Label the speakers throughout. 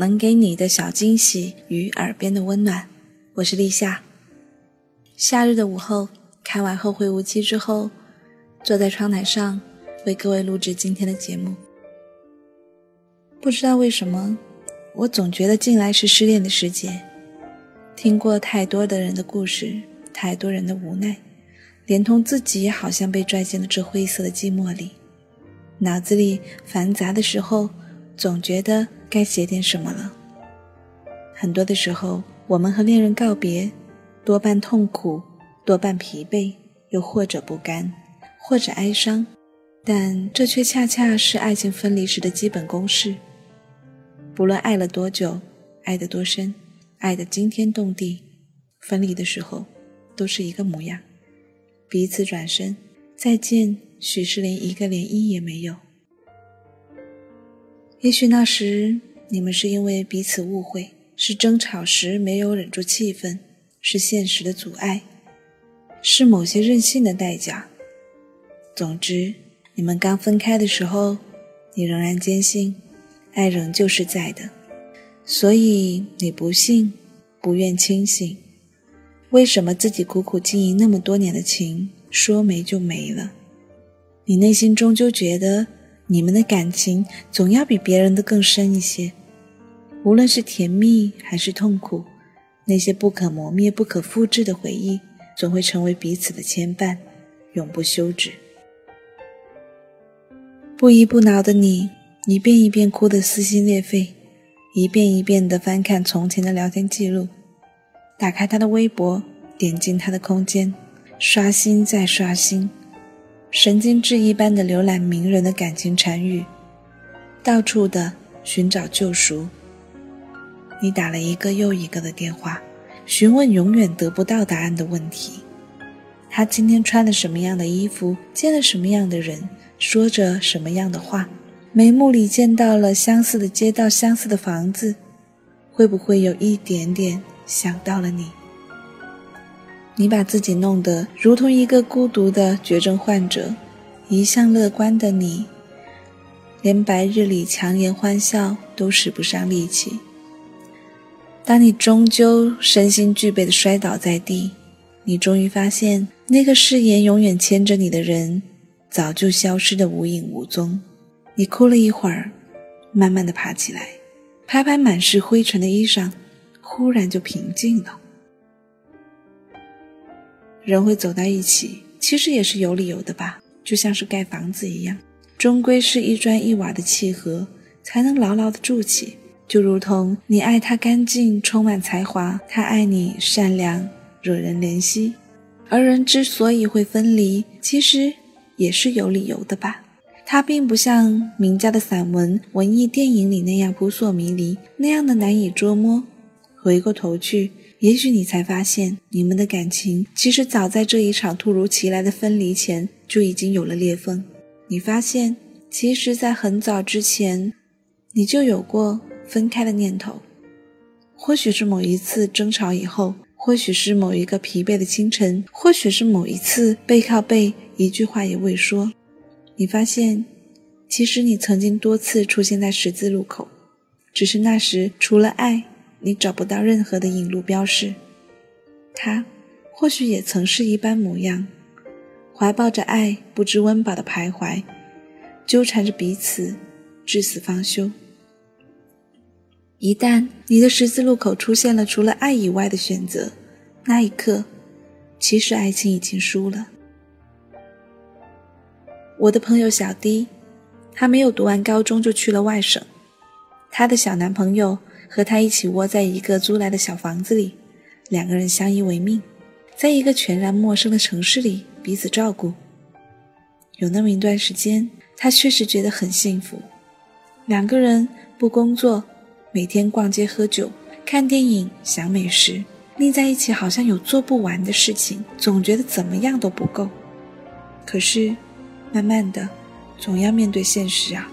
Speaker 1: 能给你的小惊喜与耳边的温暖。我是立夏。夏日的午后，看完《后会无期》之后，坐在窗台上为各位录制今天的节目。不知道为什么，我总觉得近来是失恋的时节。听过太多的人的故事，太多人的无奈，连同自己也好像被拽进了这灰色的寂寞里。脑子里繁杂的时候。总觉得该写点什么了。很多的时候，我们和恋人告别，多半痛苦，多半疲惫，又或者不甘，或者哀伤。但这却恰恰是爱情分离时的基本公式。不论爱了多久，爱得多深，爱得惊天动地，分离的时候，都是一个模样。彼此转身，再见，许是连一个涟漪也没有。也许那时你们是因为彼此误会，是争吵时没有忍住气氛，是现实的阻碍，是某些任性的代价。总之，你们刚分开的时候，你仍然坚信，爱仍旧是在的，所以你不信，不愿清醒。为什么自己苦苦经营那么多年的情，说没就没了？你内心终究觉得。你们的感情总要比别人的更深一些，无论是甜蜜还是痛苦，那些不可磨灭、不可复制的回忆，总会成为彼此的牵绊，永不休止。不依不挠的你，一遍一遍哭得撕心裂肺，一遍一遍地翻看从前的聊天记录，打开他的微博，点进他的空间，刷新再刷新。神经质一般的浏览名人的感情禅语，到处的寻找救赎。你打了一个又一个的电话，询问永远得不到答案的问题。他今天穿了什么样的衣服？见了什么样的人？说着什么样的话？眉目里见到了相似的街道、相似的房子，会不会有一点点想到了你？你把自己弄得如同一个孤独的绝症患者，一向乐观的你，连白日里强颜欢笑都使不上力气。当你终究身心俱惫的摔倒在地，你终于发现那个誓言永远牵着你的人，早就消失的无影无踪。你哭了一会儿，慢慢的爬起来，拍拍满是灰尘的衣裳，忽然就平静了。人会走到一起，其实也是有理由的吧？就像是盖房子一样，终归是一砖一瓦的契合，才能牢牢的筑起。就如同你爱他干净、充满才华，他爱你善良、惹人怜惜。而人之所以会分离，其实也是有理由的吧？他并不像名家的散文、文艺电影里那样扑朔迷离，那样的难以捉摸。回过头去。也许你才发现，你们的感情其实早在这一场突如其来的分离前就已经有了裂缝。你发现，其实，在很早之前，你就有过分开的念头。或许是某一次争吵以后，或许是某一个疲惫的清晨，或许是某一次背靠背，一句话也未说。你发现，其实你曾经多次出现在十字路口，只是那时除了爱。你找不到任何的引路标识，他或许也曾是一般模样，怀抱着爱，不知温饱的徘徊，纠缠着彼此，至死方休。一旦你的十字路口出现了除了爱以外的选择，那一刻，其实爱情已经输了。我的朋友小迪他没有读完高中就去了外省，他的小男朋友。和他一起窝在一个租来的小房子里，两个人相依为命，在一个全然陌生的城市里彼此照顾。有那么一段时间，他确实觉得很幸福。两个人不工作，每天逛街喝酒、看电影、想美食，腻在一起好像有做不完的事情，总觉得怎么样都不够。可是，慢慢的，总要面对现实啊。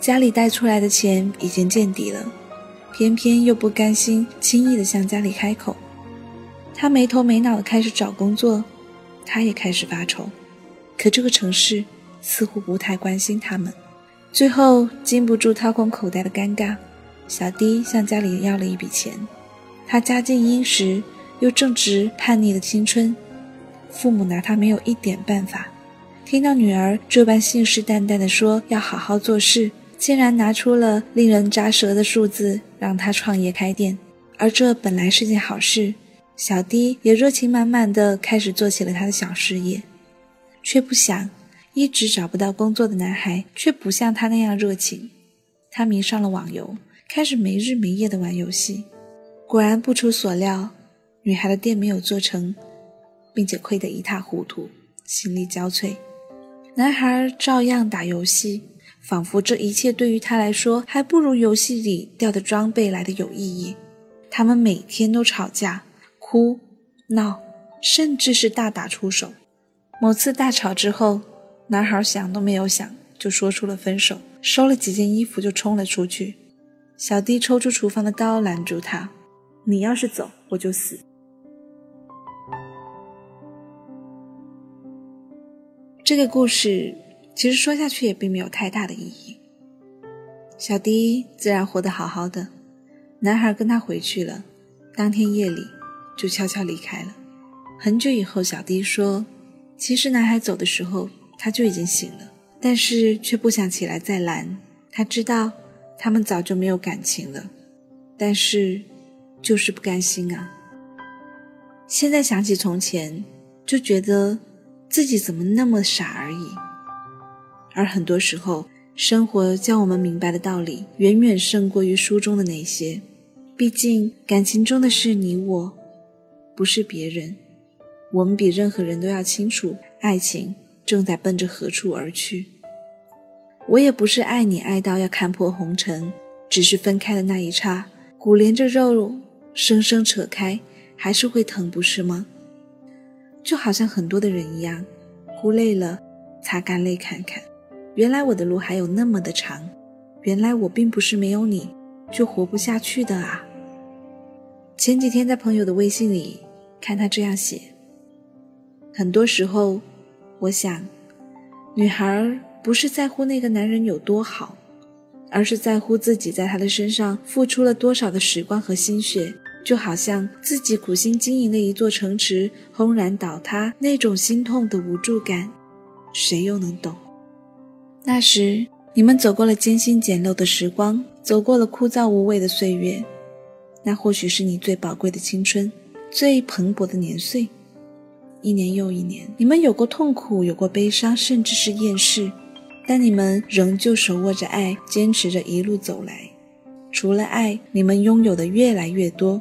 Speaker 1: 家里带出来的钱已经见底了，偏偏又不甘心轻易的向家里开口。他没头没脑的开始找工作，他也开始发愁。可这个城市似乎不太关心他们。最后禁不住掏空口袋的尴尬，小迪向家里要了一笔钱。他家境殷实，又正值叛逆的青春，父母拿他没有一点办法。听到女儿这般信誓旦旦地说要好好做事，竟然拿出了令人咂舌的数字让他创业开店，而这本来是件好事。小迪也热情满满的开始做起了他的小事业，却不想。一直找不到工作的男孩，却不像他那样热情。他迷上了网游，开始没日没夜的玩游戏。果然不出所料，女孩的店没有做成，并且亏得一塌糊涂，心力交瘁。男孩照样打游戏，仿佛这一切对于他来说，还不如游戏里掉的装备来的有意义。他们每天都吵架、哭、闹，甚至是大打出手。某次大吵之后。男孩想都没有想，就说出了分手，收了几件衣服就冲了出去。小弟抽出厨房的刀拦住他：“你要是走，我就死。”这个故事其实说下去也并没有太大的意义。小迪自然活得好好的，男孩跟他回去了，当天夜里就悄悄离开了。很久以后，小迪说：“其实男孩走的时候。”他就已经醒了，但是却不想起来再拦。他知道他们早就没有感情了，但是就是不甘心啊。现在想起从前，就觉得自己怎么那么傻而已。而很多时候，生活教我们明白的道理，远远胜过于书中的那些。毕竟感情中的是你我，不是别人。我们比任何人都要清楚爱情。正在奔着何处而去？我也不是爱你爱到要看破红尘，只是分开的那一刹，骨连着肉，生生扯开，还是会疼，不是吗？就好像很多的人一样，哭累了，擦干泪看看，原来我的路还有那么的长，原来我并不是没有你就活不下去的啊。前几天在朋友的微信里看他这样写，很多时候。我想，女孩不是在乎那个男人有多好，而是在乎自己在他的身上付出了多少的时光和心血。就好像自己苦心经营的一座城池轰然倒塌，那种心痛的无助感，谁又能懂？那时你们走过了艰辛简陋的时光，走过了枯燥无味的岁月，那或许是你最宝贵的青春，最蓬勃的年岁。一年又一年，你们有过痛苦，有过悲伤，甚至是厌世，但你们仍旧手握着爱，坚持着一路走来。除了爱，你们拥有的越来越多，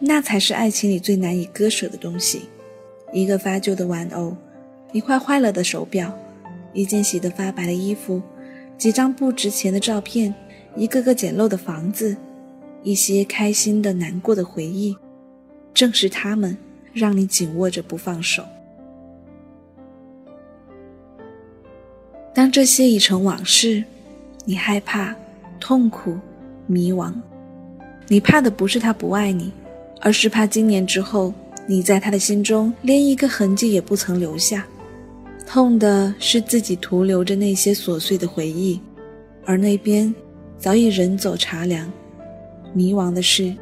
Speaker 1: 那才是爱情里最难以割舍的东西。一个发旧的玩偶，一块坏了的手表，一件洗得发白的衣服，几张不值钱的照片，一个个简陋的房子，一些开心的、难过的回忆，正是他们。让你紧握着不放手。当这些已成往事，你害怕、痛苦、迷惘。你怕的不是他不爱你，而是怕今年之后，你在他的心中连一个痕迹也不曾留下。痛的是自己徒留着那些琐碎的回忆，而那边早已人走茶凉。迷茫的是，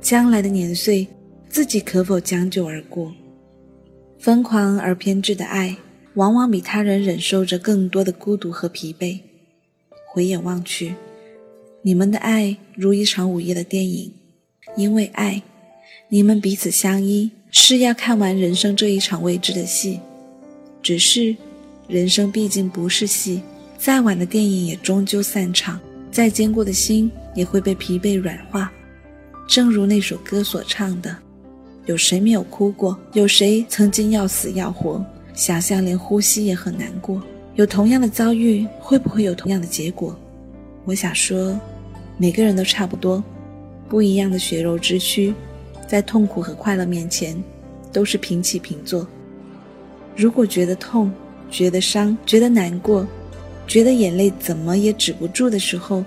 Speaker 1: 将来的年岁。自己可否将就而过？疯狂而偏执的爱，往往比他人忍受着更多的孤独和疲惫。回眼望去，你们的爱如一场午夜的电影，因为爱，你们彼此相依，是要看完人生这一场未知的戏。只是，人生毕竟不是戏，再晚的电影也终究散场，再坚固的心也会被疲惫软化。正如那首歌所唱的。有谁没有哭过？有谁曾经要死要活？想象连呼吸也很难过。有同样的遭遇，会不会有同样的结果？我想说，每个人都差不多，不一样的血肉之躯，在痛苦和快乐面前，都是平起平坐。如果觉得痛，觉得伤，觉得难过，觉得眼泪怎么也止不住的时候，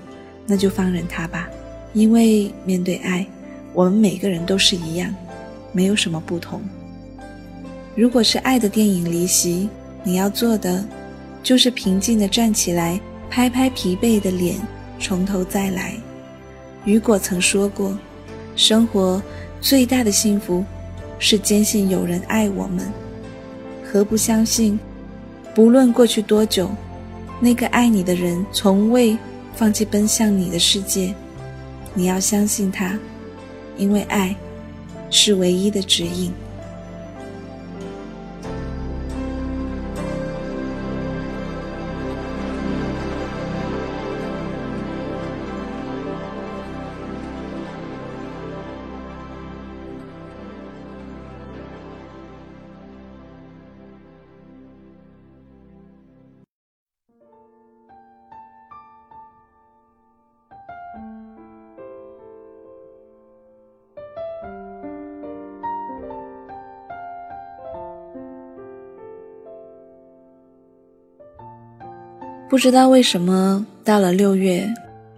Speaker 1: 那就放任它吧。因为面对爱，我们每个人都是一样，没有什么不同。如果是爱的电影离席，你要做的就是平静地站起来，拍拍疲惫的脸，从头再来。雨果曾说过：“生活最大的幸福是坚信有人爱我们。”何不相信？不论过去多久，那个爱你的人从未放弃奔向你的世界。你要相信他，因为爱是唯一的指引。不知道为什么，到了六月，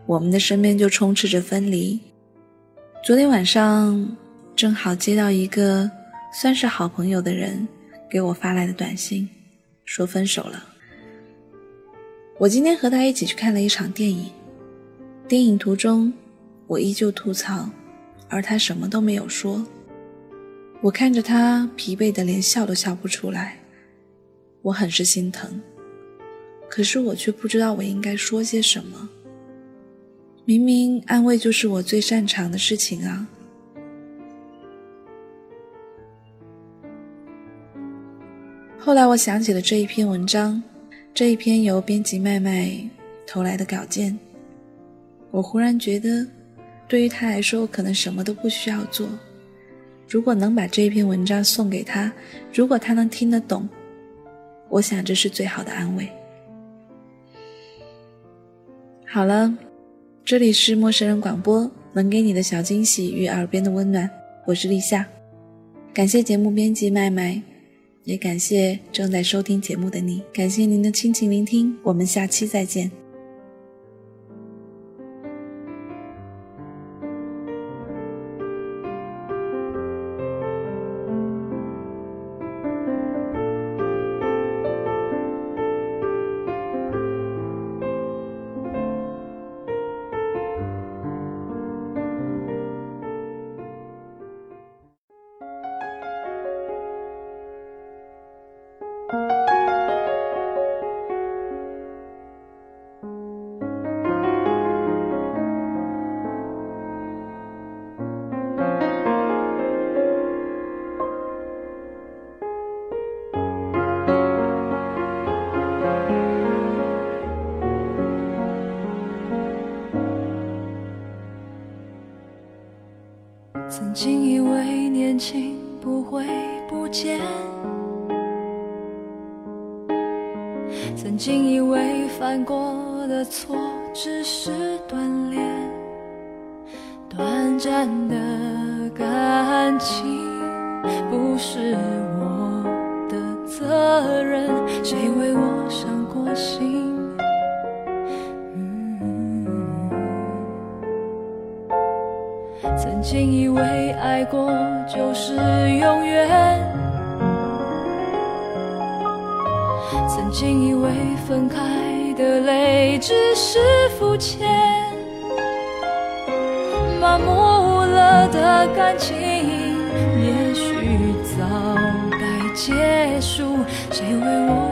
Speaker 1: 我们的身边就充斥着分离。昨天晚上正好接到一个算是好朋友的人给我发来的短信，说分手了。我今天和他一起去看了一场电影，电影途中我依旧吐槽，而他什么都没有说。我看着他疲惫的连笑都笑不出来，我很是心疼。可是我却不知道我应该说些什么。明明安慰就是我最擅长的事情啊。后来我想起了这一篇文章，这一篇由编辑麦麦投来的稿件，我忽然觉得，对于他来说，我可能什么都不需要做。如果能把这一篇文章送给他，如果他能听得懂，我想这是最好的安慰。好了，这里是陌生人广播，能给你的小惊喜与耳边的温暖，我是立夏。感谢节目编辑麦麦，也感谢正在收听节目的你，感谢您的倾情聆听，我们下期再见。
Speaker 2: 曾经以为年轻不会不见，曾经以为犯过的错只是锻炼，短暂的感情不是我的责任，谁为我伤过心？曾经以为爱过就是永远，曾经以为分开的泪只是肤浅，麻木了的感情也许早该结束。谁为我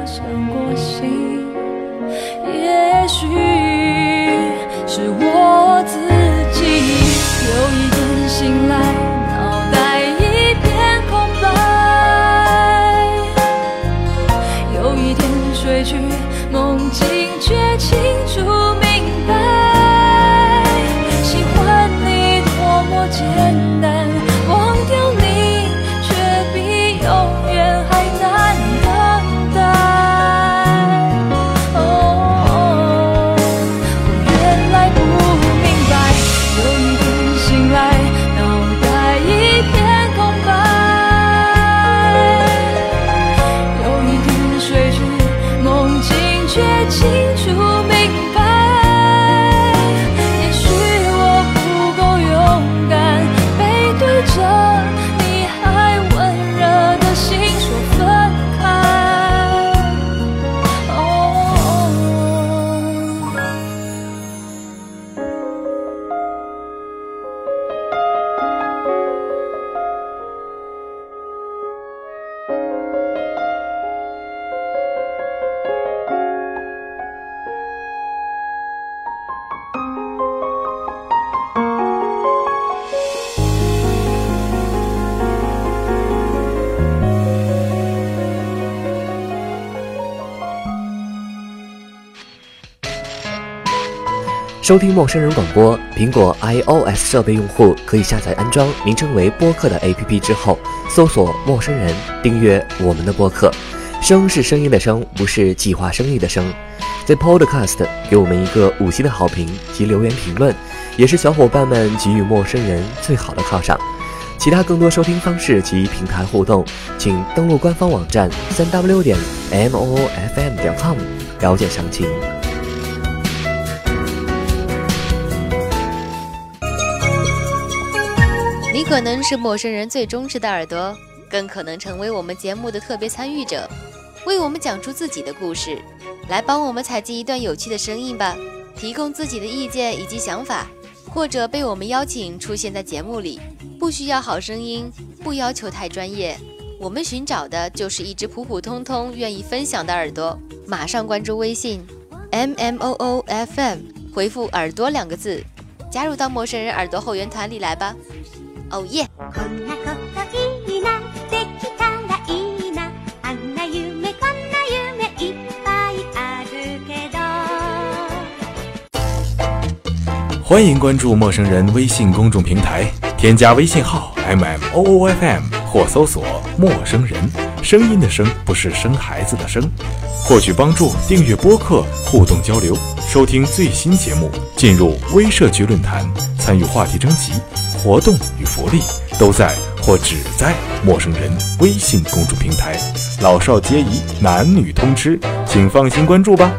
Speaker 3: 收听陌生人广播，苹果 iOS 设备用户可以下载安装名称为播客的 APP 之后，搜索“陌生人”，订阅我们的播客。声是声音的声，不是计划生育的生。在 Podcast 给我们一个五星的好评及留言评论，也是小伙伴们给予陌生人最好的犒赏。其他更多收听方式及平台互动，请登录官方网站三 w 点 m o o f m 点 com 了解详情。
Speaker 4: 可能是陌生人最忠实的耳朵，更可能成为我们节目的特别参与者，为我们讲出自己的故事，来帮我们采集一段有趣的声音吧，提供自己的意见以及想法，或者被我们邀请出现在节目里。不需要好声音，不要求太专业，我们寻找的就是一只普普通通、愿意分享的耳朵。马上关注微信 m m o o f m，回复“耳朵”两个字，加入到陌生人耳朵后援团里来吧。哦耶！
Speaker 5: 欢迎关注陌生人微信公众平台，添加微信号 m m o o f m 或搜索“陌生人”，声音的声不是生孩子的生。获取帮助，订阅播客，互动交流，收听最新节目，进入微社区论坛，参与话题征集。活动与福利都在或只在陌生人微信公众平台，老少皆宜，男女通吃，请放心关注吧。